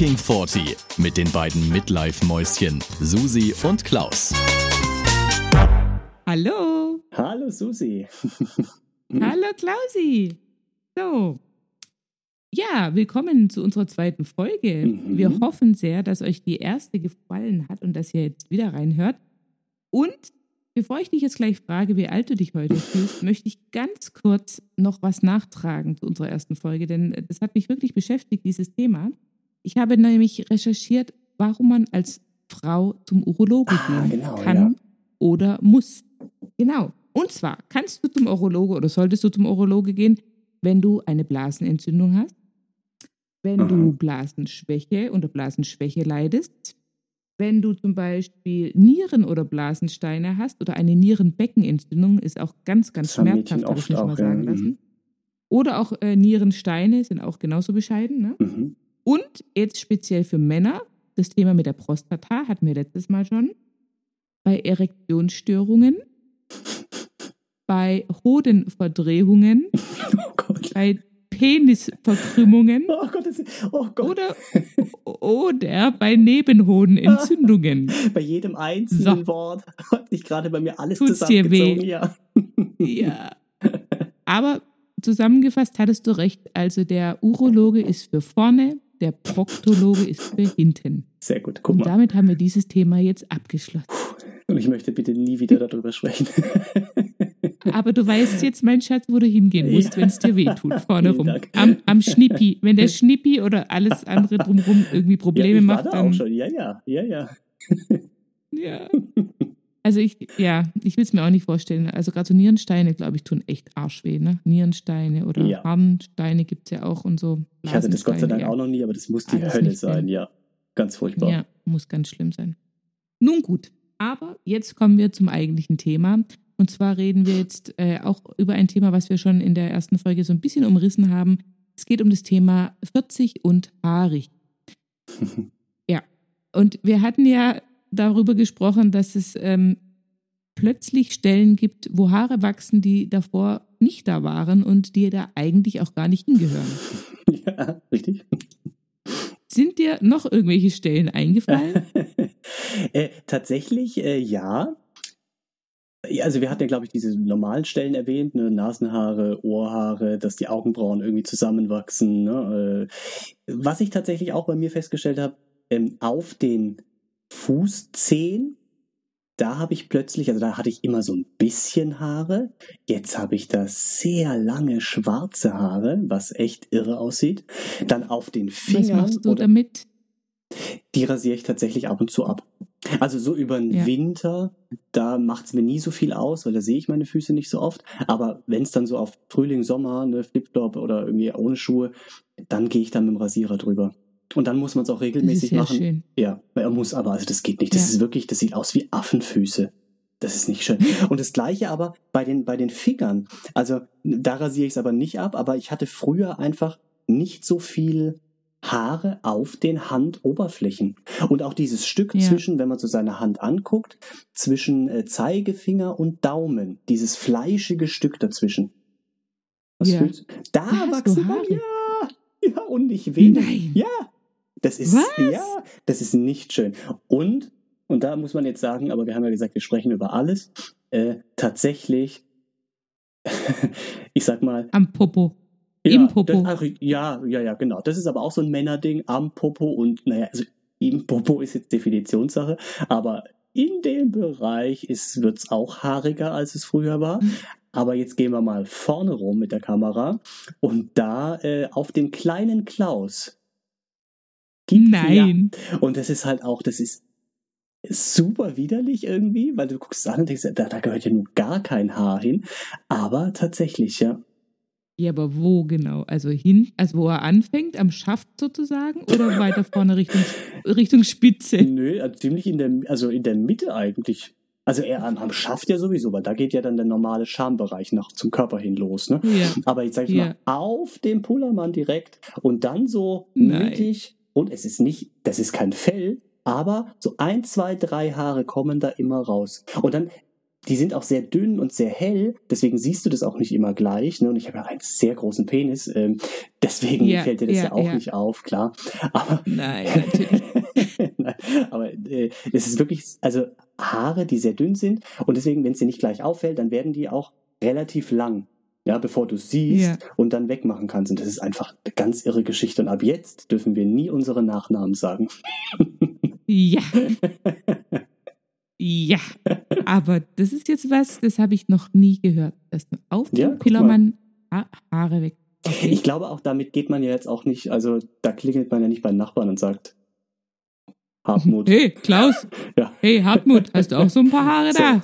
Talking 40 mit den beiden Midlife-Mäuschen Susi und Klaus. Hallo. Hallo Susi. Hallo Klausi. So. Ja, willkommen zu unserer zweiten Folge. Mhm. Wir hoffen sehr, dass euch die erste gefallen hat und dass ihr jetzt wieder reinhört. Und bevor ich dich jetzt gleich frage, wie alt du dich heute fühlst, möchte ich ganz kurz noch was nachtragen zu unserer ersten Folge, denn das hat mich wirklich beschäftigt, dieses Thema. Ich habe nämlich recherchiert, warum man als Frau zum Urologe Ah, gehen genau, kann ja. oder muss. Genau. Und zwar kannst du zum Urologe oder solltest du zum Urologe gehen, wenn du eine Blasenentzündung hast, wenn du Aha. Blasenschwäche oder Blasenschwäche leidest, wenn du zum Beispiel Nieren- oder Blasensteine hast oder eine Nierenbeckenentzündung, ist auch ganz, ganz Das schmerzhaft, habe ich auch, mal sagen Mhm. lassen. Oder auch äh, Nierensteine sind auch genauso bescheiden. Ne? Mhm. Und jetzt speziell für Männer, das Thema mit der Prostata hatten wir letztes Mal schon. Bei Erektionsstörungen, bei Hodenverdrehungen, Oh bei Penisverkrümmungen Oh Gott, das, oh oder, oder bei Nebenhodenentzündungen. Bei jedem einzelnen So. Wort hat sich gerade bei mir alles Tut's dir zusammengezogen. weh? Ja. Ja. Aber zusammengefasst hattest du recht. Also der Urologe ist für vorne, der Proktologe ist für hinten. Sehr gut, guck Und mal. damit haben wir dieses Thema jetzt abgeschlossen. Und ich möchte bitte nie wieder darüber sprechen. Aber du weißt jetzt, mein Schatz, wo du hingehen musst, Ja. wenn es dir wehtut, vorne rum. Am, am Schnippi. Wenn der Schnippi oder alles andere drumherum irgendwie ja, Probleme ich war macht, da dann. auch schon. Ja, ja, ja, ja. Ja. Also ich, ja, ich will es mir auch nicht vorstellen. Also gerade so Nierensteine, glaube ich, tun echt arschweh, ne? Nierensteine oder Ja. Harnsteine gibt es ja auch und so. Ich hatte das Gott sei Dank Blasensteine, auch noch nie, aber das muss die Alles Hölle sein, ja. Ganz furchtbar. Ja, muss ganz schlimm sein. Nun gut, aber jetzt kommen wir zum eigentlichen Thema. Und zwar reden wir jetzt äh, auch über ein Thema, was wir schon in der ersten Folge so ein bisschen umrissen haben. Es geht um das Thema 40 und haarig. Ja, und wir hatten ja darüber gesprochen, dass es ähm, plötzlich Stellen gibt, wo Haare wachsen, die davor nicht da waren und die da eigentlich auch gar nicht hingehören. ja, richtig. Sind dir noch irgendwelche Stellen eingefallen? äh, tatsächlich, äh, ja. Also wir hatten ja, glaube ich, diese normalen Stellen erwähnt, ne? Nasenhaare, Ohrhaare, dass die Augenbrauen irgendwie zusammenwachsen. Ne? Äh, was ich tatsächlich auch bei mir festgestellt habe, ähm, auf den Fußzehen, da habe ich plötzlich, also da hatte ich immer so ein bisschen Haare. Jetzt habe ich da sehr lange schwarze Haare, was echt irre aussieht. Dann auf den Fingern. Was machst du damit? die rasiere ich tatsächlich ab und zu ab. Also so über den Ja. Winter, da macht es mir nie so viel aus, weil da sehe ich meine Füße nicht so oft. Aber wenn es dann so auf Frühling, Sommer, ne, Flipflop oder irgendwie ohne Schuhe, dann gehe ich dann mit dem Rasierer drüber. Und dann muss man es auch Das ist regelmäßig machen. schön. Ja, weil er muss aber, also das geht nicht. Das Ja. ist wirklich, das sieht aus wie Affenfüße. Das ist nicht schön. Und das gleiche aber bei den, bei den Fingern. Also da rasiere ich es aber nicht ab, aber ich hatte früher einfach nicht so viel Haare auf den Handoberflächen. Und auch dieses Stück Ja. zwischen, wenn man so seine Hand anguckt, zwischen äh, Zeigefinger und Daumen, dieses fleischige Stück dazwischen. Was Ja. fühlst du? Da, Da wachsen Haare. ja, ja, und nicht wenig. Nein. Ja, das ist, Was? ja, das ist nicht schön. Und, und da muss man jetzt sagen, aber wir haben ja gesagt, wir sprechen über alles, äh, tatsächlich, ich sag mal, Am Popo. ja, Im Popo. Das, ach, ja, ja, ja, genau. Das ist aber auch so ein Männerding am Popo und naja, also im Popo ist jetzt Definitionssache, aber in dem Bereich wird es auch haariger, als es früher war. Aber jetzt gehen wir mal vorne rum mit der Kamera und da äh, auf den kleinen Klaus. Gibt- Nein. Ja, und das ist halt auch, das ist super widerlich irgendwie, weil du guckst es an und denkst, da, da gehört ja nun gar kein Haar hin. Aber tatsächlich, ja. Ja, aber wo genau? Also hin, also wo er anfängt, am Schaft sozusagen oder weiter vorne Richtung, Richtung Spitze? Nö, also ziemlich in der, also in der Mitte eigentlich. Also eher am, am Schaft ja sowieso, weil da geht ja dann der normale Schambereich noch zum Körper hin los, ne? Ja. Aber jetzt sag ich Ja. mal, auf dem Pullermann direkt und dann so Nein. mittig, und es ist nicht, das ist kein Fell, aber so ein, zwei, drei Haare kommen da immer raus. Und dann, die sind auch sehr dünn und sehr hell, deswegen siehst du das auch nicht immer gleich. Ne? Und ich habe ja einen sehr großen Penis, ähm, deswegen Ja, fällt dir das ja, ja, auch ja. nicht auf, klar. Aber, Nein, natürlich. Nein, aber äh, es ist wirklich, also Haare, die sehr dünn sind und deswegen, wenn es dir nicht gleich auffällt, dann werden die auch relativ lang. Ja, bevor du siehst Ja. und dann wegmachen kannst. Und das ist einfach eine ganz irre Geschichte. Und ab jetzt dürfen wir nie unsere Nachnamen sagen. Ja. Ja. Aber das ist jetzt was, das habe ich noch nie gehört. Dass du auf Ja, dem Pillermann ha Haare weg. Okay. Ich glaube auch, damit geht man ja jetzt auch nicht, also da klingelt man ja nicht bei den Nachbarn und sagt, Hartmut. Hey, Klaus. Ja. Hey, Hartmut, hast du auch so ein paar Haare So. da?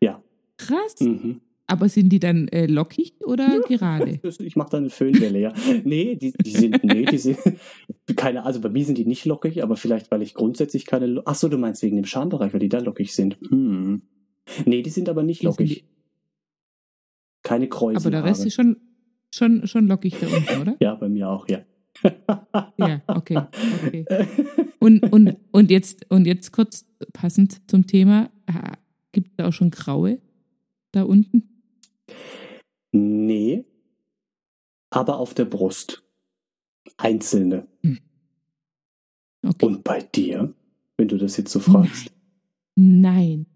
Ja. Krass. Mhm. Aber sind die dann äh, lockig oder gerade? Das- Ich mache da eine Föhnwelle, ja. Nee, die, die sind, nee, die sind, keine, also bei mir sind die nicht lockig, aber vielleicht, weil ich grundsätzlich keine, ach so, du meinst wegen dem Schambereich, weil die da lockig sind. Hm. Nee, die sind aber nicht lockig. Keine Kräuselhaare. Aber der Rest ist schon, schon, schon lockig da unten, oder? Ja, bei mir auch, ja. Ja, okay. okay. Und, und, und, jetzt, und jetzt kurz passend zum Thema, gibt es da auch schon graue da unten? Nee, aber auf der Brust. Einzelne. Okay. Und bei dir, wenn du das jetzt so fragst? Nein.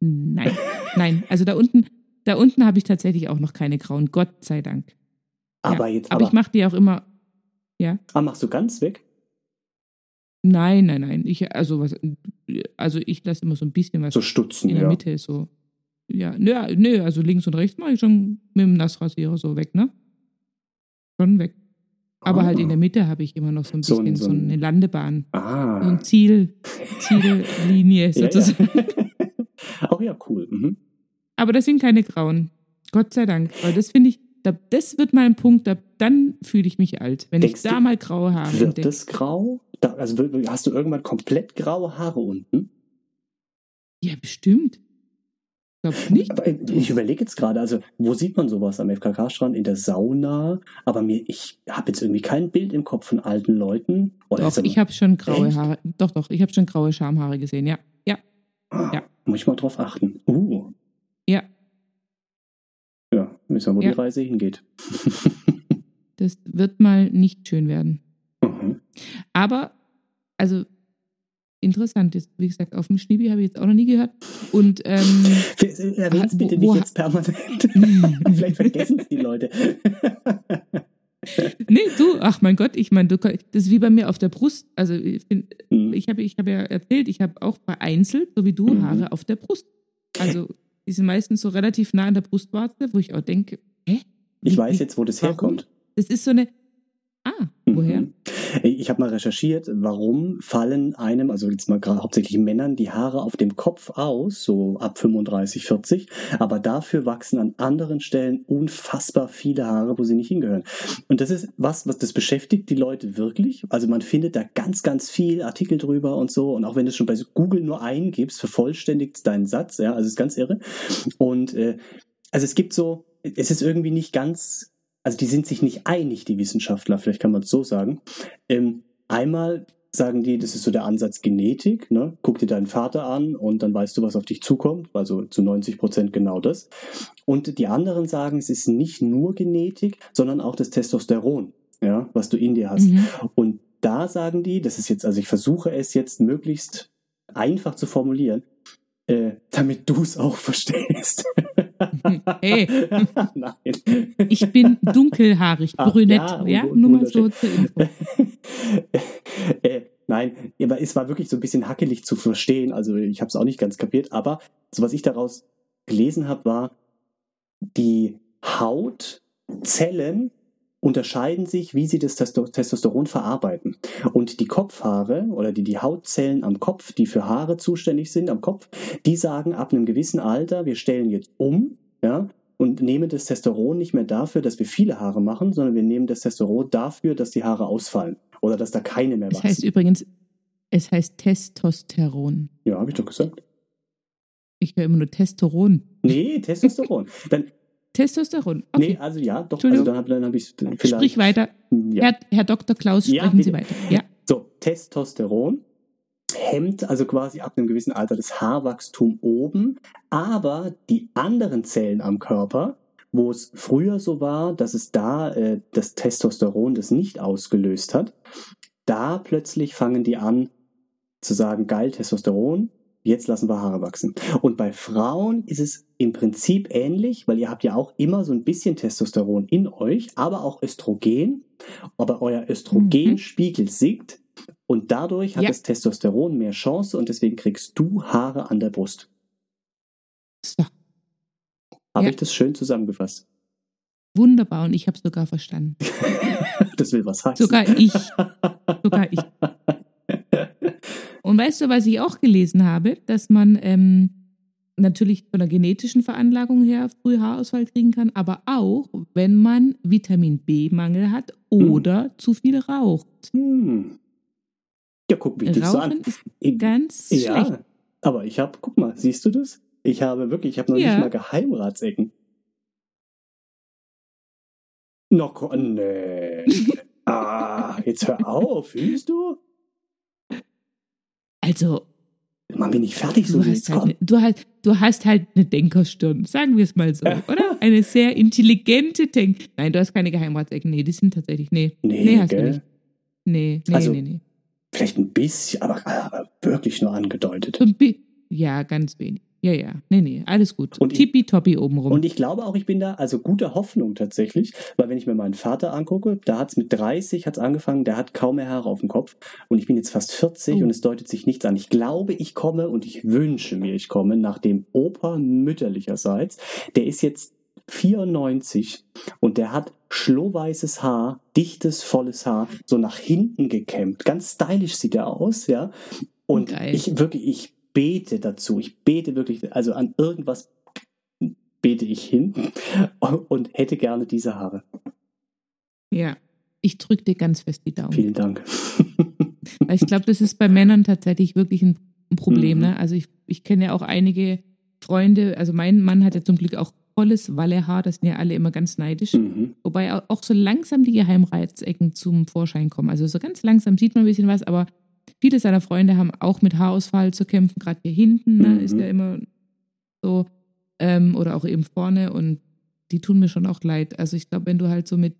Nein. Nein. Also da unten, da unten habe ich tatsächlich auch noch keine grauen, Gott sei Dank. Aber ja. jetzt, aber, aber, ich mache die auch immer. ah, machst du ganz weg? Nein, nein, nein. Ich, also, was, also ich lasse immer so ein bisschen was So Stutzen, in der ja. Mitte so. Ja, nö, nö, also links und rechts mache ich schon mit dem Nassrasierer so weg, ne? Schon weg. Aber Ah. halt in der Mitte habe ich immer noch so ein So bisschen ein- so, so ein- eine Landebahn. So Ah. ein Ziel, Ziellinie Ja, sozusagen. ja. Auch ja, cool. Mhm. Aber das sind keine grauen. Gott sei Dank. Weil das finde ich, da, das wird mal ein Punkt, da, dann fühle ich mich alt. Wenn Denkst ich da mal graue Haare Wird entdecke. das grau? Also hast du irgendwann komplett graue Haare unten? Ja, bestimmt. Nicht. Aber ich überlege jetzt gerade, also wo sieht man sowas am FKK-Strand? In der Sauna? Aber mir, ich habe jetzt irgendwie kein Bild im Kopf von alten Leuten. Oder Doch, ich habe schon graue Echt? Haare. Doch, doch, ich habe schon graue Schamhaare gesehen, ja. Ja, Ah, ja. Muss ich mal drauf achten. Uh, ja. ja, wissen wir, wo Ja. die Reise hingeht. Das wird mal nicht schön werden. Mhm. Aber, also, interessant ist, wie gesagt, auf dem Schniebi habe ich jetzt auch noch nie gehört. Und, ähm, Erwähn's Wo- bitte wo- nicht jetzt permanent. Vielleicht vergessen es die Leute. nee, du, ach mein Gott, ich meine, das ist wie bei mir auf der Brust. Also, ich, Mhm. ich habe ich hab ja erzählt, ich habe auch vereinzelt, so wie du, Mhm. Haare auf der Brust. Also, die sind meistens so relativ nah an der Brustwarze, wo ich auch denke, hä? Ich weiß jetzt, wo das warum? herkommt. Das ist so eine, ah, woher? Mhm. Ich habe mal recherchiert, warum fallen einem, also jetzt mal gerade hauptsächlich Männern, die Haare auf dem Kopf aus, so ab 35, 40, aber dafür wachsen an anderen Stellen unfassbar viele Haare, wo sie nicht hingehören. Und das ist was, was das beschäftigt die Leute wirklich. Also man findet da ganz, ganz viel Artikel drüber und so. Und auch wenn du es schon bei Google nur eingibst, vervollständigt deinen Satz, ja, also ist ganz irre. Und äh, also es gibt so, es ist irgendwie nicht ganz also die sind sich nicht einig, die Wissenschaftler, vielleicht kann man es so sagen. Ähm, einmal sagen die, das ist so der Ansatz Genetik, ne? guck dir deinen Vater an und dann weißt du, was auf dich zukommt, also zu 90 Prozent genau das. Und die anderen sagen, es ist nicht nur Genetik, sondern auch das Testosteron, ja, was du in dir hast. Mhm. Und da sagen die, das ist jetzt, also ich versuche es jetzt möglichst einfach zu formulieren, äh, damit du es auch verstehst. Hey. Nein. Ich bin dunkelhaarig, Ah, brünett, ja, ja, nur mal so zur Info. äh, nein, aber es war wirklich so ein bisschen hackelig zu verstehen. Also ich habe es auch nicht ganz kapiert. Aber so was ich daraus gelesen habe, war, die Hautzellen unterscheiden sich, wie sie das Testo Testosteron verarbeiten. Und die Kopfhaare oder die, die Hautzellen am Kopf, die für Haare zuständig sind am Kopf, die sagen ab einem gewissen Alter, wir stellen jetzt um, ja, und nehmen das Testosteron nicht mehr dafür, dass wir viele Haare machen, sondern wir nehmen das Testosteron dafür, dass die Haare ausfallen oder dass da keine mehr wachsen. heißt übrigens, es heißt Testosteron. ja, habe ich doch gesagt. Ich höre immer nur Testosteron. Nee, Testosteron. Dann, Testosteron. Okay. Nee, also ja, doch, also dann habe hab ich vielleicht. Sprich weiter. Ja. Herr, Herr Dr. Klaus, Ja, sprechen Sie bitte. weiter. Ja. So, Testosteron hemmt also quasi ab einem gewissen Alter das Haarwachstum oben, aber die anderen Zellen am Körper, wo es früher so war, dass es da äh, das Testosteron das nicht ausgelöst hat, da plötzlich fangen die an zu sagen, geil, Testosteron, jetzt lassen wir Haare wachsen. Und bei Frauen ist es im Prinzip ähnlich, weil ihr habt ja auch immer so ein bisschen Testosteron in euch, aber auch Östrogen. Aber euer Östrogenspiegel mhm. sinkt und dadurch hat ja. das Testosteron mehr Chance und deswegen kriegst du Haare an der Brust. So. Habe ja. ich das schön zusammengefasst? Wunderbar und ich habe es sogar verstanden. das will was heißen. Sogar ich. Sogar ich. Und weißt du, was ich auch gelesen habe? Dass man ähm, natürlich von der genetischen Veranlagung her früh Haarausfall kriegen kann, aber auch, wenn man Vitamin B-Mangel hat oder hm. zu viel raucht. Hm. Ja, guck mich das an. Ist ganz ja, schlecht. aber ich habe, guck mal, siehst du das? Ich habe wirklich, ich habe noch ja. nicht mal Geheimratsecken. Noch, nee. ah, jetzt hör auf, fühlst du? Also. Man bin ich fertig, so du hast, halt ne, du, hast, du hast halt eine Denkerstirn, sagen wir es mal so, oder? Eine sehr intelligente Denk. Nein, du hast keine Geheimratsecken. Nee, die sind tatsächlich. Nee. Nee, nee hast gell? du nicht. Nee, nee, also, nee, nee. Vielleicht ein bisschen, aber, aber wirklich nur angedeutet. Ja, ganz wenig. Ja, ja, nee, nee, alles gut. Und Tippitoppi obenrum. Und ich glaube auch, ich bin da, also gute Hoffnung tatsächlich, weil wenn ich mir meinen Vater angucke, da hat es mit 30 hat's angefangen, der hat kaum mehr Haare auf dem Kopf und ich bin jetzt fast 40 oh. und es deutet sich nichts an. Ich glaube, ich komme und ich wünsche mir, ich komme nach dem Opa mütterlicherseits. Der ist jetzt 94 und der hat schlohweißes Haar, dichtes, volles Haar, so nach hinten gekämmt. Ganz stylisch sieht er aus, ja. Und Geil. ich wirklich, ich bete dazu. Ich bete wirklich, also an irgendwas bete ich hin und hätte gerne diese Haare. Ja, ich drücke dir ganz fest die Daumen. Vielen Dank. Weil ich glaube, das ist bei Männern tatsächlich wirklich ein, Problem. Mhm. Ne? Also ich, ich kenne ja auch einige Freunde, also mein Mann hat ja zum Glück auch volles Wallehaar, das sind ja alle immer ganz neidisch. Mhm. Wobei auch so langsam die Geheimreizecken zum Vorschein kommen. Also so ganz langsam sieht man ein bisschen was, aber Viele seiner Freunde haben auch mit Haarausfall zu kämpfen, gerade hier hinten ne, mhm. ist ja immer so ähm, oder auch eben vorne und die tun mir schon auch leid. Also ich glaube, wenn du halt so mit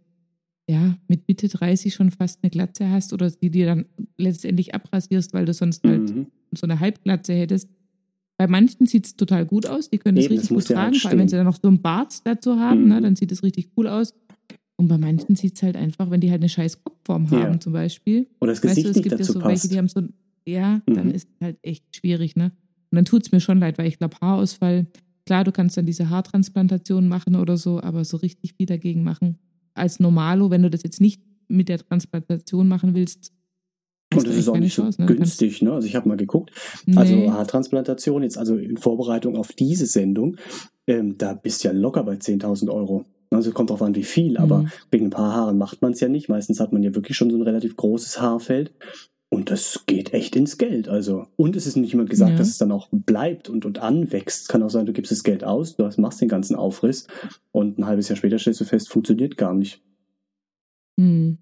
ja, mit Mitte 30 schon fast eine Glatze hast oder die dir dann letztendlich abrasierst, weil du sonst halt mhm. so eine Halbglatze hättest. Bei manchen sieht es total gut aus, die können es richtig gut tragen, halt vor allem wenn sie dann noch so einen Bart dazu haben, mhm. ne, dann sieht es richtig cool aus. Und bei manchen sieht es halt einfach, wenn die halt eine scheiß Kopfform haben, ja. zum Beispiel. Oder das Gesicht weißt du, es gibt nicht ja so passt. welche, die haben so, ja, mhm. dann ist es halt echt schwierig, ne? Und dann tut es mir schon leid, weil ich glaube, Haarausfall, klar, du kannst dann diese Haartransplantation machen oder so, aber so richtig viel dagegen machen. Als Normalo, wenn du das jetzt nicht mit der Transplantation machen willst, und das ist auch nicht so Chance, ne? günstig, ne? Also ich habe mal geguckt. Nee. Also Haartransplantation, jetzt also in Vorbereitung auf diese Sendung, ähm, da bist du ja locker bei 10.000 Euro. Also kommt drauf an, wie viel, aber mhm. wegen ein paar Haaren macht man es ja nicht. Meistens hat man ja wirklich schon so ein relativ großes Haarfeld. Und das geht echt ins Geld. Also, und es ist nicht immer gesagt, ja. dass es dann auch bleibt und, und anwächst. Kann auch sein, du gibst das Geld aus, du machst den ganzen Aufriss und ein halbes Jahr später stellst du fest, funktioniert gar nicht. Hm.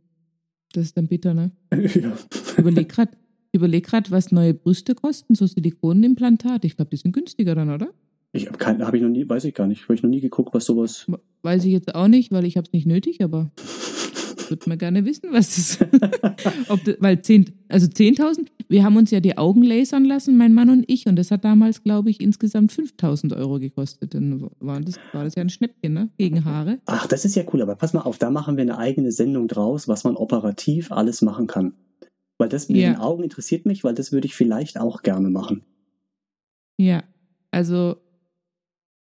Das ist dann bitter, ne? ja. Überleg grad, überleg grad, was neue Brüste kosten, so Silikonimplantate. Ich glaube, die sind günstiger dann, oder? Ich habe hab ich noch nie, weiß ich gar nicht. Habe ich noch nie geguckt, was sowas. Weiß ich jetzt auch nicht, weil ich habe es nicht nötig, aber würde man gerne wissen, was das, ob das weil 10, also 10.000, wir haben uns ja die Augen lasern lassen, mein Mann und ich, und das hat damals, glaube ich, insgesamt 5.000 Euro gekostet. Dann war das, war das ja ein Schnäppchen, ne? Gegen Haare. Ach, das ist ja cool, aber pass mal auf, da machen wir eine eigene Sendung draus, was man operativ alles machen kann. Weil das mit ja. den Augen interessiert mich, weil das würde ich vielleicht auch gerne machen. Ja, also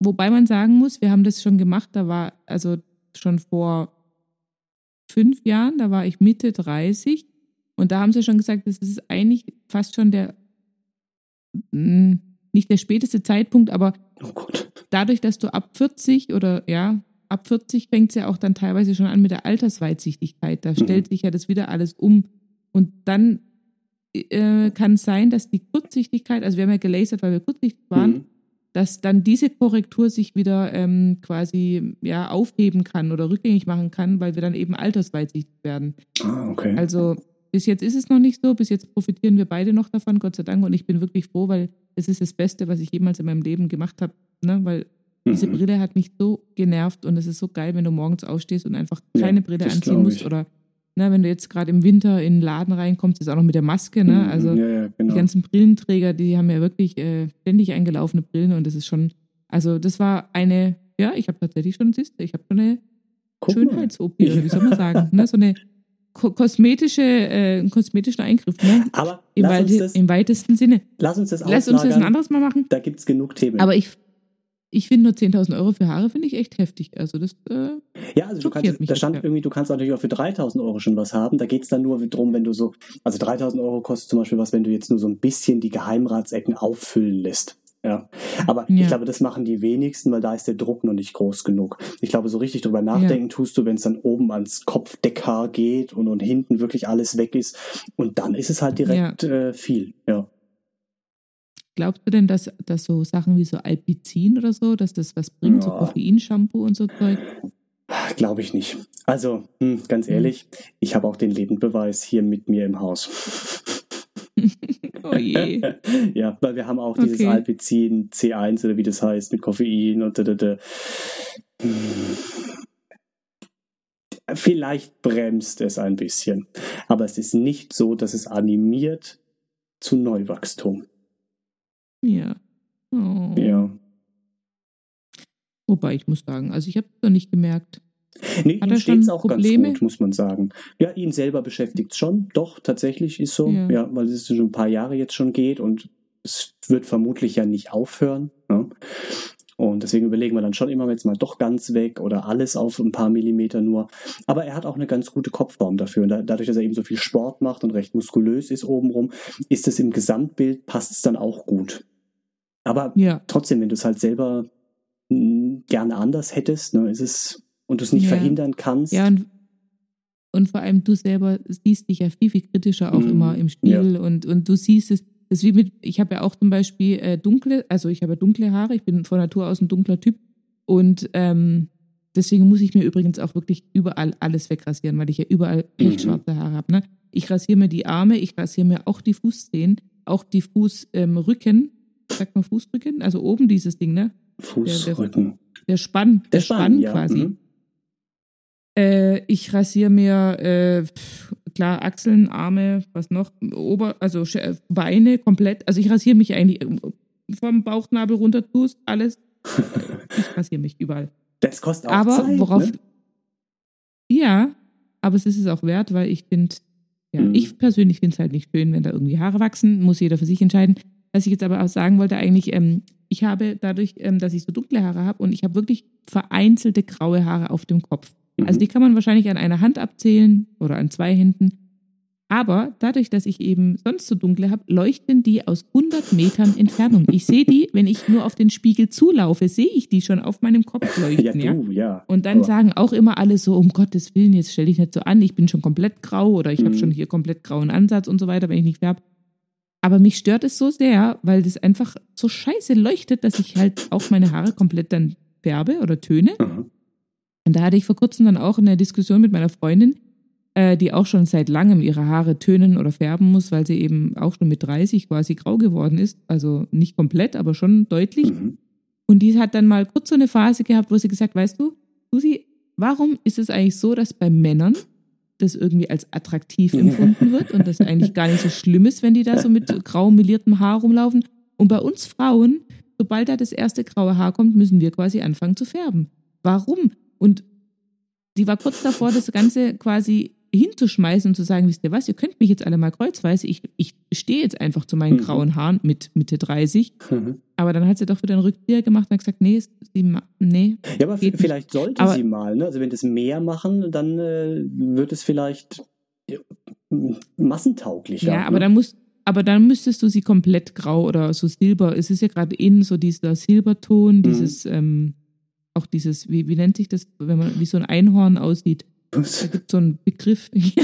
Wobei man sagen muss, wir haben das schon gemacht, da war, also schon vor fünf Jahren, da war ich Mitte 30 und da haben sie schon gesagt, das ist eigentlich fast schon der, hm, nicht der späteste Zeitpunkt, aber oh dadurch, dass du ab 40 oder ja, ab 40 fängt es ja auch dann teilweise schon an mit der Altersweitsichtigkeit. Da mhm. stellt sich ja das wieder alles um. Und dann äh, kann es sein, dass die Kurzsichtigkeit, also wir haben ja gelasert, weil wir kurzsichtig waren, mhm dass dann diese Korrektur sich wieder ähm, quasi ja, aufheben kann oder rückgängig machen kann, weil wir dann eben altersweitsichtig werden. Ah, okay. Also bis jetzt ist es noch nicht so. Bis jetzt profitieren wir beide noch davon, Gott sei Dank. Und ich bin wirklich froh, weil es ist das Beste, was ich jemals in meinem Leben gemacht habe. Ne? Weil diese Mhm. Brille hat mich so genervt und es ist so geil, wenn du morgens aufstehst und einfach keine Ja, Brille anziehen musst. Oder ne, wenn du jetzt gerade im Winter in den Laden reinkommst, ist auch noch mit der Maske. Ne? Mhm, Also ja, ja, die genau. ganzen Brillenträger, die haben ja wirklich äh, ständig eingelaufene Brillen und das ist schon, also das war eine, ja, ich habe tatsächlich schon, siehst ich habe schon eine. Schönheits-OP, wie soll man sagen, ne? so eine ko kosmetische, äh, kosmetischen Eingriff, ne? Aber Im, weite, das, im weitesten Sinne. lass uns das Lass uns das ein anderes Mal machen. Da gibt es genug Themen. Aber ich, ich finde nur 10.000 Euro für Haare finde ich echt heftig. Also das, äh, Ja, also du kannst, da stand ja. irgendwie, du kannst natürlich auch für 3000 Euro schon was haben. Da geht's dann nur drum, wenn du so, also 3000 Euro kostet zum Beispiel was, wenn du jetzt nur so ein bisschen die Geheimratsecken auffüllen lässt. Ja, aber Ja. ich glaube, das machen die wenigsten, weil da ist der Druck noch nicht groß genug. Ich glaube, so richtig drüber nachdenken tust du, wenn es dann oben ans Kopfdeckhaar geht und, und hinten wirklich alles weg ist. Und dann ist es halt direkt äh, viel. Ja. Glaubst du denn, dass, dass so Sachen wie so Alpizin oder so, dass das was bringt, so Ja. Koffeinshampoo und so Zeug? Glaube ich nicht. Also, hm, ganz Hm. ehrlich, ich habe auch den Lebendbeweis hier mit mir im Haus. Oh je. ja, weil wir haben auch dieses Okay. Alpizin C1 oder wie das heißt mit Koffein und da, da, da. Vielleicht bremst es ein bisschen, aber es ist nicht so, dass es animiert zu Neuwachstum. Ja. Oh. Ja. Wobei ich muss sagen, also ich habe es noch nicht gemerkt. Nee, Hat ihm steht's schon auch Probleme? ganz gut, muss man sagen. Ja, ihn selber beschäftigt schon. Doch, tatsächlich ist so. Ja. Ja, weil es schon ein paar Jahre jetzt schon geht und es wird vermutlich ja nicht aufhören. Ne? Und deswegen überlegen wir dann schon immer jetzt mal doch ganz weg oder alles auf ein paar Millimeter nur. Aber er hat auch eine ganz gute Kopfform dafür. Und da, dadurch, dass er eben so viel Sport macht und recht muskulös ist obenrum, ist es im Gesamtbild, passt es dann auch gut. Aber Ja. trotzdem, wenn du es halt selber mh, gerne anders hättest, ne, ist es und du es nicht Ja. verhindern kannst. Ja, und, und vor allem du selber siehst dich ja viel, viel kritischer auch Mhm, immer im Spiel und, und du siehst es, das ist wie mit, ich habe ja auch zum Beispiel äh, dunkle, also ich habe ja dunkle Haare, ich bin von Natur aus ein dunkler Typ und ähm, deswegen muss ich mir übrigens auch wirklich überall alles wegrasieren, weil ich ja überall Mhm. lichtschwarze Haare habe. Ne? Ich rasiere mir die Arme, ich rasiere mir auch die Fußzehen, auch die Fußrücken, ähm, sagt man Fußrücken? Also oben dieses Ding, ne? Fußrücken. Der Spann, der, Spann, ja. quasi. Mhm. Äh, ich rasiere mir, äh, klar, Achseln, Arme, was noch, Ober, also äh, Beine komplett. Also ich rasiere mich eigentlich äh, vom Bauchnabel runter, tust alles. Ich rasiere mich überall. Das kostet auch aber Zeit, worauf. ne? Ja, aber es ist es auch wert, weil ich finde, ja, Mhm. ich persönlich finde es halt nicht schön, wenn da irgendwie Haare wachsen, muss jeder für sich entscheiden. Was ich jetzt aber auch sagen wollte, eigentlich, ähm, ich habe dadurch, ähm, dass ich so dunkle Haare habe und ich habe wirklich vereinzelte graue Haare auf dem Kopf. Mhm. Also die kann man wahrscheinlich an einer Hand abzählen oder an zwei Händen. Aber dadurch, dass ich eben sonst so dunkle habe, leuchten die aus 100 Metern Entfernung. Ich sehe die, wenn ich nur auf den Spiegel zulaufe, sehe ich die schon auf meinem Kopf leuchten. ja, ja? du, ja. Und dann Aber- sagen auch immer alle so, um Gottes Willen, jetzt stell dich nicht so an, ich bin schon komplett grau oder ich habe Mhm. schon hier komplett grauen Ansatz und so weiter, wenn ich nicht färbe. Aber mich stört es so sehr, weil das einfach so scheiße leuchtet, dass ich halt auch meine Haare komplett dann färbe oder töne. Aha. Und da hatte ich vor kurzem dann auch eine Diskussion mit meiner Freundin, äh, die auch schon seit langem ihre Haare tönen oder färben muss, weil sie eben auch schon mit 30 quasi grau geworden ist. Also nicht komplett, aber schon deutlich. Mhm. Und die hat dann mal kurz so eine Phase gehabt, wo sie gesagt, weißt du, Susi, warum ist es eigentlich so, dass bei Männern das irgendwie als attraktiv empfunden wird und das eigentlich gar nicht so schlimm ist, wenn die da so mit grau meliertem Haar rumlaufen. Und bei uns Frauen, sobald da das erste graue Haar kommt, müssen wir quasi anfangen zu färben. Warum? Und die war kurz davor, das Ganze quasi hinzuschmeißen und zu sagen, wisst ihr was, ihr könnt mich jetzt alle mal kreuzweise, ich, ich stehe jetzt einfach zu meinen Mhm. grauen Haaren mit Mitte 30 Mhm. aber dann hat sie doch wieder einen Rückzieher gemacht und hat gesagt, nee, sie, nee. Ja, aber Geht nicht. vielleicht sollte Aber- sie mal, ne? Also wenn das mehr machen, dann äh, wird es vielleicht ja, massentauglicher. Ja, aber ne? dann muss, aber dann müsstest du sie komplett grau oder so silber. Es ist ja gerade in so dieser Silberton, Mhm. dieses, ähm, auch dieses, wie, wie nennt sich das, wenn man wie so ein Einhorn aussieht. Da gibt es so einen Begriff. Ja,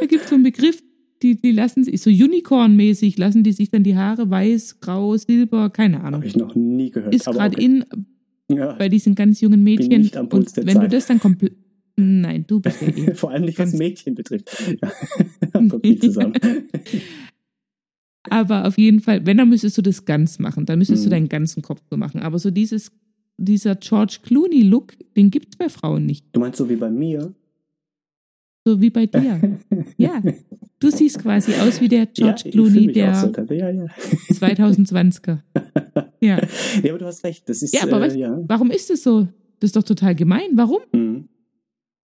da gibt so einen Begriff, die, die lassen sich, so Unicorn-mäßig, lassen die sich dann die Haare weiß, grau, silber, keine Ahnung. Habe ich noch nie gehört. Ist gerade okay. in Ja. bei diesen ganz jungen Mädchen. Und wenn du Zeit. das dann komplett, Nein, du bist eh. Vor allem nicht, was Mädchen betrifft. Kommt nicht zusammen. Aber auf jeden Fall, wenn, dann müsstest du das ganz machen. Dann müsstest du Mhm. deinen ganzen Kopf so machen. Aber so dieses, dieser George Clooney-Look, den gibt es bei Frauen nicht. Du meinst so wie bei mir? So wie bei dir. Ja. Du siehst quasi aus wie der George ja, Clooney der so. Ja, ja. 2020er. Ja. Nee, aber du hast recht. Das ist, Ja, aber äh, ja. Warum ist das so? Das ist doch total gemein. Warum? Mhm.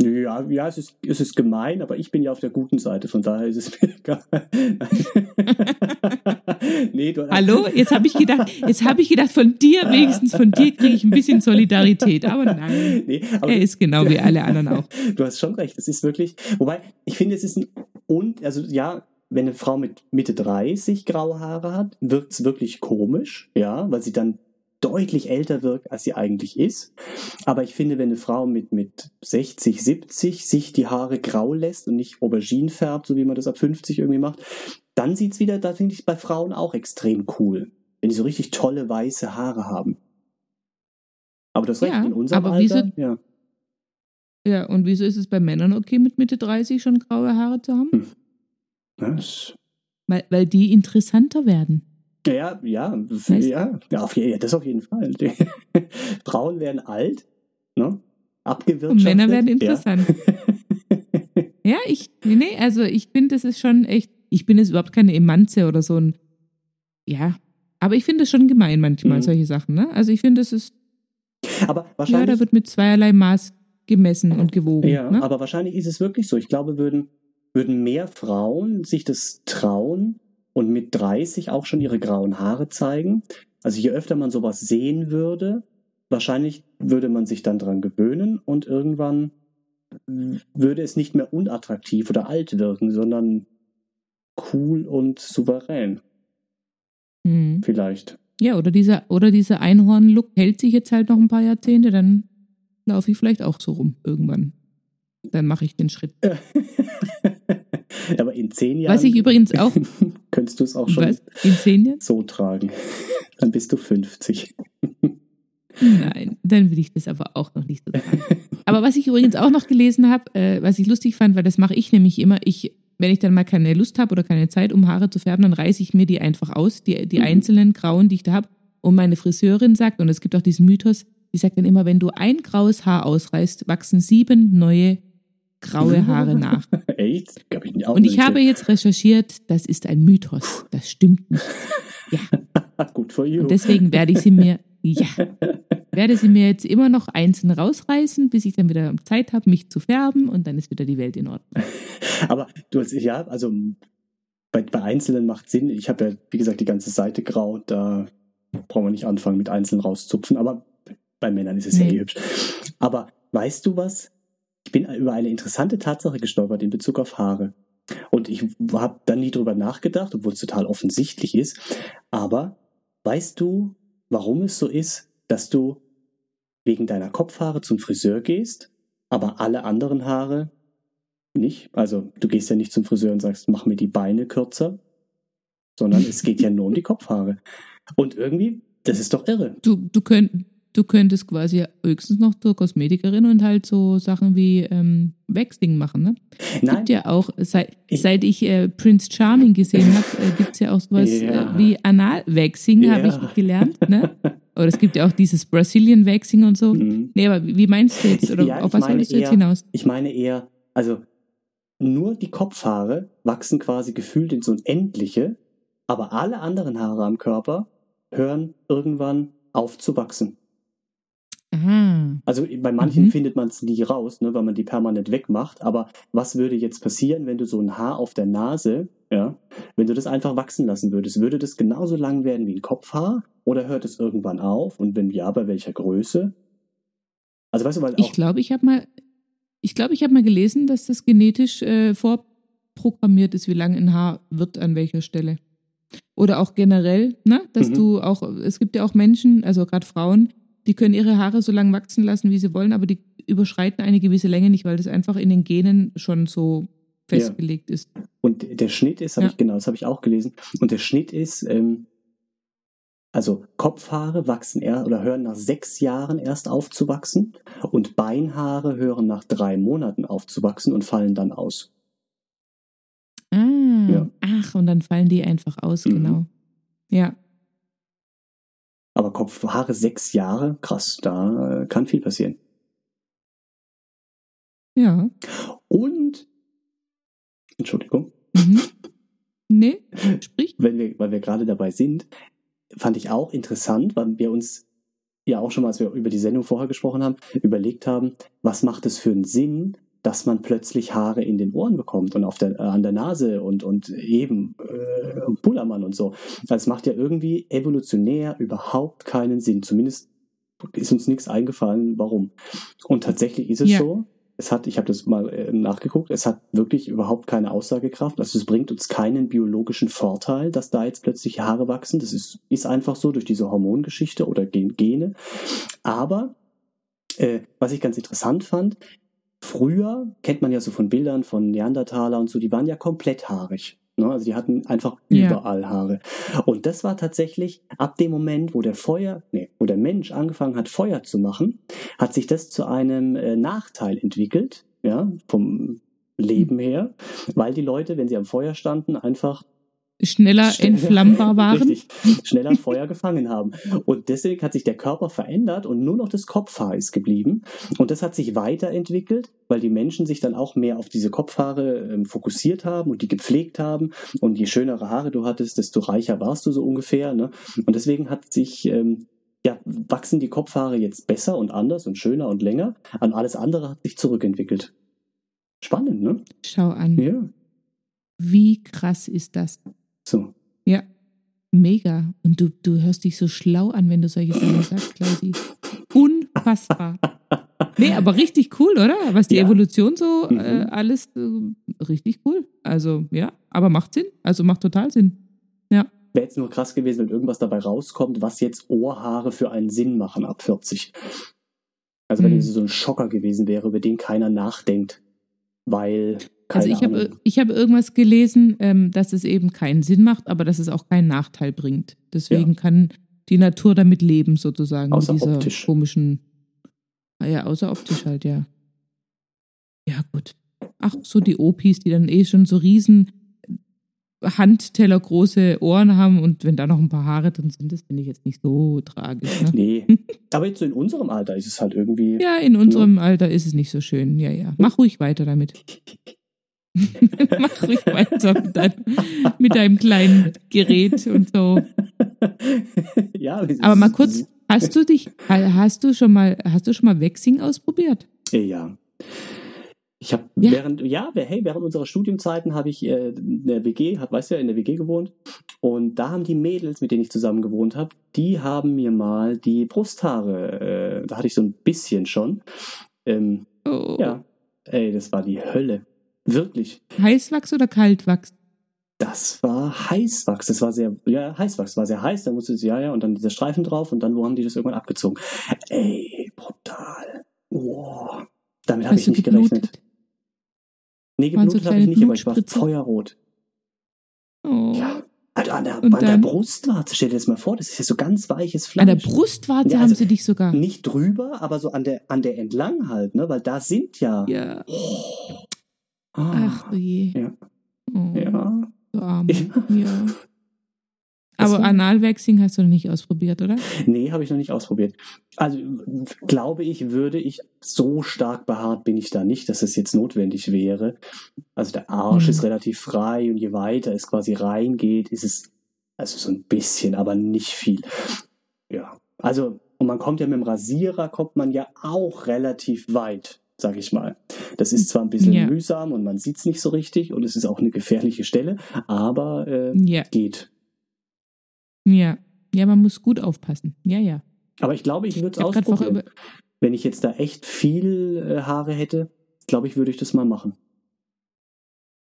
Ja, ja es, ist, es ist gemein, aber ich bin ja auf der guten Seite, von daher ist es mir egal. nee, du, Hallo? Jetzt habe ich gedacht, jetzt habe ich gedacht, von dir, wenigstens von dir kriege ich ein bisschen Solidarität. Aber nein. Nee, aber Er ist genau wie alle anderen auch. du hast schon recht. Es ist wirklich, wobei ich finde, es ist ein und also ja, wenn eine Frau mit Mitte 30 graue Haare hat, wirkt es wirklich komisch, ja, weil sie dann deutlich älter wirkt, als sie eigentlich ist. Aber ich finde, wenn eine Frau mit, mit 60, 70 sich die Haare grau lässt und nicht Aubergine färbt, so wie man das ab 50 irgendwie macht, dann sieht's wieder, da finde ich bei Frauen auch extrem cool. Wenn die so richtig tolle weiße Haare haben. Aber das recht, Ja, in unserem aber Alter, wieso- ja. Ja, und wieso ist es bei Männern okay, mit Mitte 30 schon graue Haare zu haben? Das Weil, weil die interessanter werden. Ja, ja, ja, ja, auf, ja, das auf jeden Fall. Die Frauen werden alt, ne? Abgewirtschaftet. Und Männer werden interessant. Ja. Ja, ich, nee, also ich finde, das ist schon echt, ich bin jetzt überhaupt keine Emanze oder so ein, ja, aber ich finde es schon gemein manchmal, Mhm. solche Sachen, ne? Also ich finde, es ist, aber ja, wahrscheinlich, da wird mit zweierlei Maß gemessen und gewogen. ja, ne? aber wahrscheinlich ist es wirklich so. Ich glaube, würden, würden mehr Frauen sich das trauen und mit 30 auch schon ihre grauen Haare zeigen. Also je öfter man sowas sehen würde, wahrscheinlich würde man sich dann dran gewöhnen und irgendwann würde es nicht mehr unattraktiv oder alt wirken, sondern cool und souverän Mhm. vielleicht. Ja, oder dieser, oder dieser Einhorn-Look hält sich jetzt halt noch ein paar Jahrzehnte, dann laufe ich vielleicht auch so rum irgendwann. Dann mache ich den Schritt. Aber in zehn Jahren Was ich übrigens auch, könntest du es auch schon was, in zehn Jahren? so tragen. Dann bist du 50. Nein, dann will ich das aber auch noch nicht so sagen. Aber was ich übrigens auch noch gelesen habe, äh, was ich lustig fand, weil das mache ich nämlich immer, ich, wenn ich dann mal keine Lust habe oder keine Zeit, um Haare zu färben, dann reiße ich mir die einfach aus, die, die Mhm. einzelnen grauen, die ich da habe. Und meine Friseurin sagt, und es gibt auch diesen Mythos, die sagt dann immer, wenn du ein graues Haar ausreißt, wachsen sieben neue graue Haare nach. Echt? Hab ich auch Und ich habe jetzt recherchiert, das ist ein Mythos. Das stimmt nicht. gesehen. Good for you. Und deswegen werde ich sie mir, ja, werde sie mir jetzt immer noch einzeln rausreißen, bis ich dann wieder Zeit habe, mich zu färben und dann ist wieder die Welt in Ordnung. Aber du hast, ja, also bei, bei Einzelnen macht Sinn. Ich habe ja, wie gesagt, die ganze Seite grau. Da brauchen wir nicht anfangen mit einzeln rauszupfen. Aber bei Männern ist es ja Nee. eh hübsch. Aber weißt du was? Ich bin über eine interessante Tatsache gestolpert in Bezug auf Haare. Und ich habe da nie drüber nachgedacht, obwohl es total offensichtlich ist. Aber weißt du, warum es so ist, dass du wegen deiner Kopfhaare zum Friseur gehst, aber alle anderen Haare nicht? Also du gehst ja nicht zum Friseur und sagst, mach mir die Beine kürzer, sondern es geht ja nur um die Kopfhaare. Und irgendwie, das ist doch irre. Du, du, könnt, du könntest quasi höchstens noch zur Kosmetikerin und halt so Sachen wie ähm, Waxing machen, ne? Nein, Gibt ja auch, seit, Ich- seit ich äh, Prince Charming gesehen habe, äh, gibt es ja auch sowas Ja. äh, wie Anal-Waxing, Ja. habe ich gelernt, ne? Oder es gibt ja auch dieses Brazilian Waxing und so. Mhm. Nee, aber wie meinst du jetzt? Oder Ja, auf ich was meine wolltest du jetzt eher- hinaus? ich meine eher, also nur die Kopfhaare wachsen quasi gefühlt ins Unendliche, aber alle anderen Haare am Körper hören irgendwann auf zu wachsen. Aha. Also bei manchen Mhm. findet man es nie raus, ne, weil man die permanent wegmacht. Aber was würde jetzt passieren, wenn du so ein Haar auf der Nase, ja, wenn du das einfach wachsen lassen würdest? Würde das genauso lang werden wie ein Kopfhaar? Oder hört es irgendwann auf? Und wenn ja, bei welcher Größe? Also weißt du, weil Ich glaube, ich habe mal, ich glaube, ich habe mal gelesen, dass das genetisch äh, vorprogrammiert ist, wie lang ein Haar wird an welcher Stelle. Oder auch generell, ne, dass Mhm. du auch, es gibt ja auch Menschen, also gerade Frauen, die können ihre Haare so lang wachsen lassen, wie sie wollen, aber die überschreiten eine gewisse Länge nicht, weil das einfach in den Genen schon so festgelegt ist. und der Schnitt ist, habe Ja. ich genau, das habe ich auch gelesen. Und der Schnitt ist, ähm, Also Kopfhaare wachsen er oder hören nach sechs Jahren erst aufzuwachsen und Beinhaare hören nach drei Monaten aufzuwachsen und fallen dann aus. Ah, Ja. ach, und dann fallen die einfach aus, Mhm. genau. Ja, Aber Kopfhaare sechs Jahre, krass, da äh, kann viel passieren. ja. Und, Entschuldigung, Mhm. Nee, sprich. wenn wir, weil wir gerade dabei sind, fand ich auch interessant, weil wir uns ja auch schon mal, als wir über die Sendung vorher gesprochen haben, überlegt haben, was macht es für einen Sinn, dass man plötzlich Haare in den Ohren bekommt und auf der, äh, an der Nase und, und eben äh, und Bullermann und so. Das macht ja irgendwie evolutionär überhaupt keinen Sinn. Zumindest ist uns nichts eingefallen, warum. Und tatsächlich ist es Ja. so, es hat, ich habe das mal äh, nachgeguckt, es hat wirklich überhaupt keine Aussagekraft. Also es bringt uns keinen biologischen Vorteil, dass da jetzt plötzlich Haare wachsen. Das ist, ist einfach so durch diese Hormongeschichte oder Gen- Gene. Aber äh, was ich ganz interessant fand, früher kennt man ja so von Bildern von Neandertaler und so, die waren ja komplett haarig. Ne? Also die hatten einfach Ja. überall Haare. Und das war tatsächlich ab dem Moment, wo der Feuer, nee, wo der Mensch angefangen hat, Feuer zu machen, hat sich das zu einem äh, Nachteil entwickelt, ja, vom Leben her, weil die Leute, wenn sie am Feuer standen, einfach Schneller Schnell- entflammbar waren. Richtig, schneller Feuer gefangen haben. Und deswegen hat sich der Körper verändert und nur noch das Kopfhaar ist geblieben. Und das hat sich weiterentwickelt, weil die Menschen sich dann auch mehr auf diese Kopfhaare ähm, fokussiert haben und die gepflegt haben. Und je schönere Haare du hattest, desto reicher warst du so ungefähr. Ne? Und deswegen hat sich, ähm, ja, wachsen die Kopfhaare jetzt besser und anders und schöner und länger. An alles andere hat sich zurückentwickelt. Spannend, ne? Schau an. Ja. Wie krass ist das? So. Ja, mega. Und du, du hörst dich so schlau an, wenn du solche Sachen sagst, Klausi. Unfassbar. Nee, aber richtig cool, oder? Was die Ja. Evolution so Mhm. äh, alles äh, richtig cool. Also ja, aber macht Sinn. Also macht total Sinn. Ja. Wäre jetzt nur krass gewesen, wenn irgendwas dabei rauskommt, was jetzt Ohrhaare für einen Sinn machen ab 40. Also wenn Hm. es so ein Schocker gewesen wäre, über den keiner nachdenkt. Weil, keine Also ich habe ich hab irgendwas gelesen, ähm, dass es eben keinen Sinn macht, aber dass es auch keinen Nachteil bringt. Deswegen kann die Natur damit leben, sozusagen. Außer mit dieser optisch. komischen. Ah ja, außer optisch halt, ja. Ja, gut. Ach, so die Opis, die dann eh schon so riesen Handteller große Ohren haben und wenn da noch ein paar Haare drin sind, das finde ich jetzt nicht so tragisch. Ne? Nee. Aber jetzt so in unserem Alter ist es halt irgendwie. Ja, in unserem Alter ist es nicht so schön. Ja, ja. Mach ruhig weiter damit. Mach ruhig weiter mit deinem, mit deinem kleinen Gerät und so. ja, Aber mal kurz, hast du dich, hast du schon mal, hast du schon mal Waxing ausprobiert? Ja. Ich habe Ja. während, ja, hey, während unserer Studienzeiten habe ich äh, in der WG, hab, weißt du ja, in der WG gewohnt. Und da haben die Mädels, mit denen ich zusammen gewohnt habe, die haben mir mal die Brusthaare, äh, da hatte ich so ein bisschen schon. Ähm, Oh. ja, ey, das war die Hölle. Wirklich. Heißwachs oder Kaltwachs? Das war Heißwachs. Das war sehr, ja, Heißwachs war sehr heiß. Da musste es, ja, ja, und dann dieser Streifen drauf und dann, wo haben die das irgendwann abgezogen? Ey, brutal. Oh, damit habe ich nicht geblutet? gerechnet. Nee, so geblutet habe ich nicht, aber ich war feuerrot. Oh. Ja. Also an der, Und an der? Brustwarze, stell dir das mal vor, das ist ja so ganz weiches Fleisch. An der Brustwarze Ja, haben also- sie dich sogar. Nicht drüber, aber so an der, an der entlang halt, ne? Weil da sind ja. Ja. Oh. Ach du je. Ja. Oh, Ja. Du Arme. Ja. Ja. Aber war- Analwaxing hast du noch nicht ausprobiert, oder? Nee, habe ich noch nicht ausprobiert. Also glaube ich, würde ich so stark behaart bin ich da nicht, dass es jetzt notwendig wäre. Also der Arsch Mhm. ist relativ frei und je weiter es quasi reingeht, ist es also so ein bisschen, aber nicht viel. Ja, also und man kommt ja mit dem Rasierer kommt man ja auch relativ weit, sag ich mal. Das ist zwar ein bisschen Ja. mühsam und man sieht's nicht so richtig und es ist auch eine gefährliche Stelle, aber äh, Ja. geht. Ja. Ja, man muss gut aufpassen. Ja, ja. Aber ich glaube, ich würde es ausprobieren. Wenn ich jetzt da echt viel äh, Haare hätte, glaube ich, würde ich das mal machen.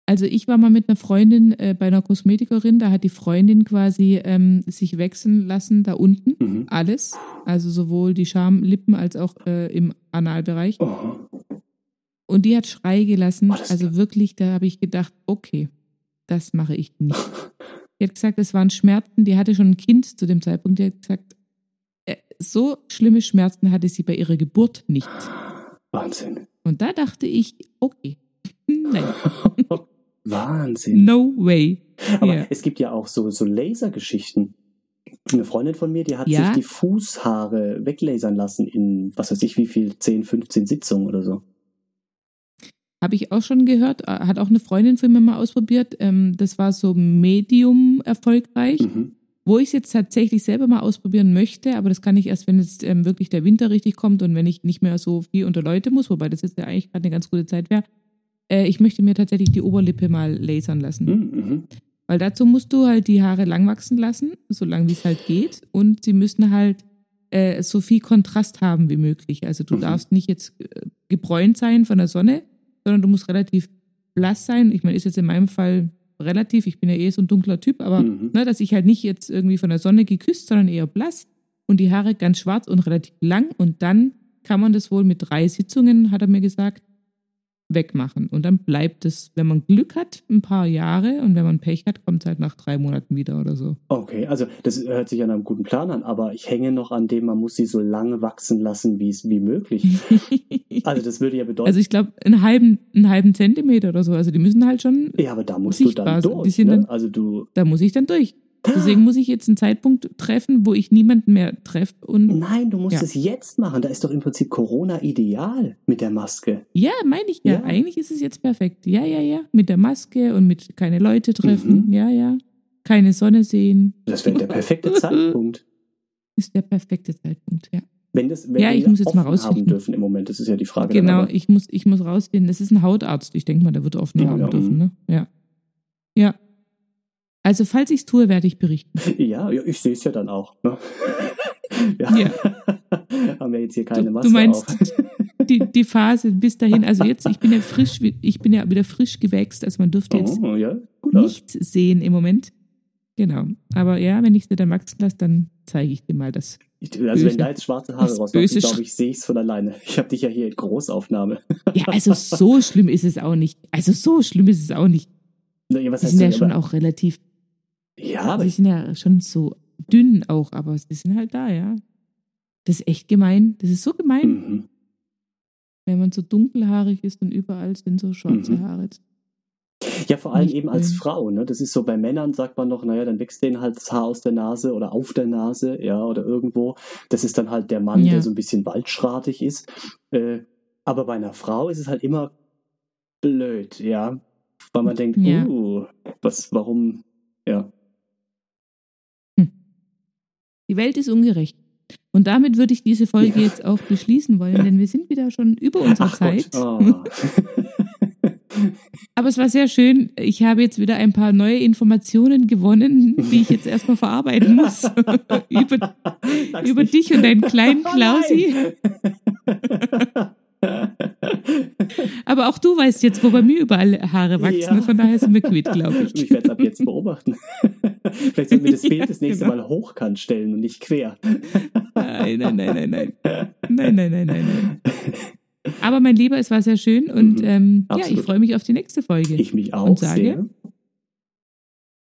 Also ich war mal mit einer Freundin äh, bei einer Kosmetikerin, da hat die Freundin quasi ähm, sich wechseln lassen da unten. Mhm. Alles. Also sowohl die Schamlippen als auch äh, im Analbereich. Oh. Und die hat Schrei gelassen. Oh, also wirklich, da habe ich gedacht, okay, das mache ich nicht. Die hat gesagt, es waren Schmerzen. Die hatte schon ein Kind zu dem Zeitpunkt. Die hat gesagt, äh, so schlimme Schmerzen hatte sie bei ihrer Geburt nicht. Wahnsinn. Und da dachte ich, okay, nein, Wahnsinn. no way. Aber Ja. es gibt ja auch so, so Lasergeschichten. Eine Freundin von mir, die hat Ja? sich die Fußhaare weglasern lassen in, was weiß ich, wie viel, 10, 15 Sitzungen oder so. Habe ich auch schon gehört, äh, hat auch eine Freundin von mir mal ausprobiert. Ähm, das war so medium erfolgreich. Mhm. Wo ich es jetzt tatsächlich selber mal ausprobieren möchte, aber das kann ich erst, wenn jetzt ähm, wirklich der Winter richtig kommt und wenn ich nicht mehr so viel unter Leute muss, wobei das jetzt ja eigentlich gerade eine ganz gute Zeit wäre. Äh, ich möchte mir tatsächlich die Oberlippe mal lasern lassen. Mhm. Mhm. Weil dazu musst du halt die Haare lang wachsen lassen, so lang wie es halt geht. Und sie müssen halt äh, so viel Kontrast haben wie möglich. Also du Mhm. darfst nicht jetzt äh, gebräunt sein von der Sonne, sondern du musst relativ blass sein. Ich meine, ist jetzt in meinem Fall relativ, ich bin ja eh so ein dunkler Typ, aber Mhm. ne, dass ich halt nicht jetzt irgendwie von der Sonne geküsst, sondern eher blass und die Haare ganz schwarz und relativ lang. Und dann kann man das wohl mit drei Sitzungen, hat er mir gesagt, wegmachen. Und dann bleibt es, wenn man Glück hat, ein paar Jahre und wenn man Pech hat, kommt es halt nach drei Monaten wieder oder so. Okay, also das hört sich an einem guten Plan an, aber ich hänge noch an dem, man muss sie so lange wachsen lassen, wie es wie möglich. Also das würde ja bedeuten, also ich glaube, einen halben, einen halben Zentimeter oder so. Also die müssen halt schon, ja, aber da musst du dann durch. Ne? Also du, da muss ich dann durch. Deswegen muss ich jetzt einen Zeitpunkt treffen, wo ich niemanden mehr treffe. Und nein, du musst Ja. es jetzt machen. Da ist doch im Prinzip Corona ideal mit der Maske. ja, meine ich ja. Ja. Eigentlich ist es jetzt perfekt. Ja, ja, ja. Mit der Maske und mit keine Leute treffen. Mhm. Ja, ja. Keine Sonne sehen. Das wäre der perfekte Zeitpunkt. Ist der perfekte Zeitpunkt, ja. Wenn das, wenn Ja, wir ich muss jetzt mal offen haben rausfinden. dürfen im Moment, das ist ja die Frage. Genau, ich muss, ich muss rausfinden. Das ist ein Hautarzt. Ich denke mal, der wird offen Ja, haben ja, dürfen, mhm. ne? Ja. Ja. Also, falls ich es tue, werde ich berichten. Ja, ich sehe es ja dann auch. Ne? ja. Ja. haben wir jetzt hier keine Du- Maske du meinst, auf. Die, die Phase bis dahin, also jetzt, ich bin ja frisch, ich bin ja wieder frisch gewächst, also man dürfte jetzt Oh, ja, nichts sehen im Moment. Genau. Aber ja, wenn ich es dir dann wachsen lasse, dann zeige ich dir mal das. Ich, also Böse. wenn da jetzt schwarze Haare Das rauskommen, glaube ich, sehe ich es von alleine. Ich habe dich ja hier in Großaufnahme. Ja, also so schlimm ist es auch nicht. Also so schlimm ist es auch nicht. Ja, was heißt sind ja schon aber- auch relativ, Ja, aber sie sind ja schon so dünn auch, aber sie sind halt da, ja. Das ist echt gemein. Das ist so gemein, mhm. wenn man so dunkelhaarig ist und überall sind so schwarze Mhm. Haare. ja, vor allem Nicht eben als. Frau. Ne? Das ist so bei Männern, sagt man noch, naja, dann wächst denen halt das Haar aus der Nase oder auf der Nase, ja, oder irgendwo. Das ist dann halt der Mann, Ja. der so ein bisschen waldschratig ist. Äh, aber bei einer Frau ist es halt immer blöd, ja. Weil man denkt, Ja. uh, was, warum, ja. Die Welt ist ungerecht. Und damit würde ich diese Folge jetzt auch beschließen wollen, denn wir sind wieder schon über unserer Ach Zeit. Oh. Aber es war sehr schön. Ich habe jetzt wieder ein paar neue Informationen gewonnen, die ich jetzt erstmal verarbeiten muss. über, über dich und deinen kleinen Oh Klausi. nein. Aber auch du weißt jetzt, wo bei mir überall Haare wachsen. Ja. Von daher sind wir quitt, glaube ich. Ich werde es ab jetzt beobachten. Vielleicht sollten wir das Bild Ja, das nächste genau. Mal hochkant stellen und nicht quer. Nein, nein, nein, nein, nein. Nein, nein, nein, nein, nein. Aber mein Lieber, es war sehr schön und Mhm. ähm, ja, ich freue mich auf die nächste Folge. Ich mich auch Und sage, sehr.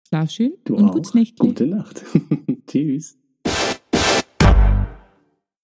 Schlaf schön Du und auch. gutes Nächtle. Gute Nacht. Tschüss.